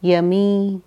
yummy.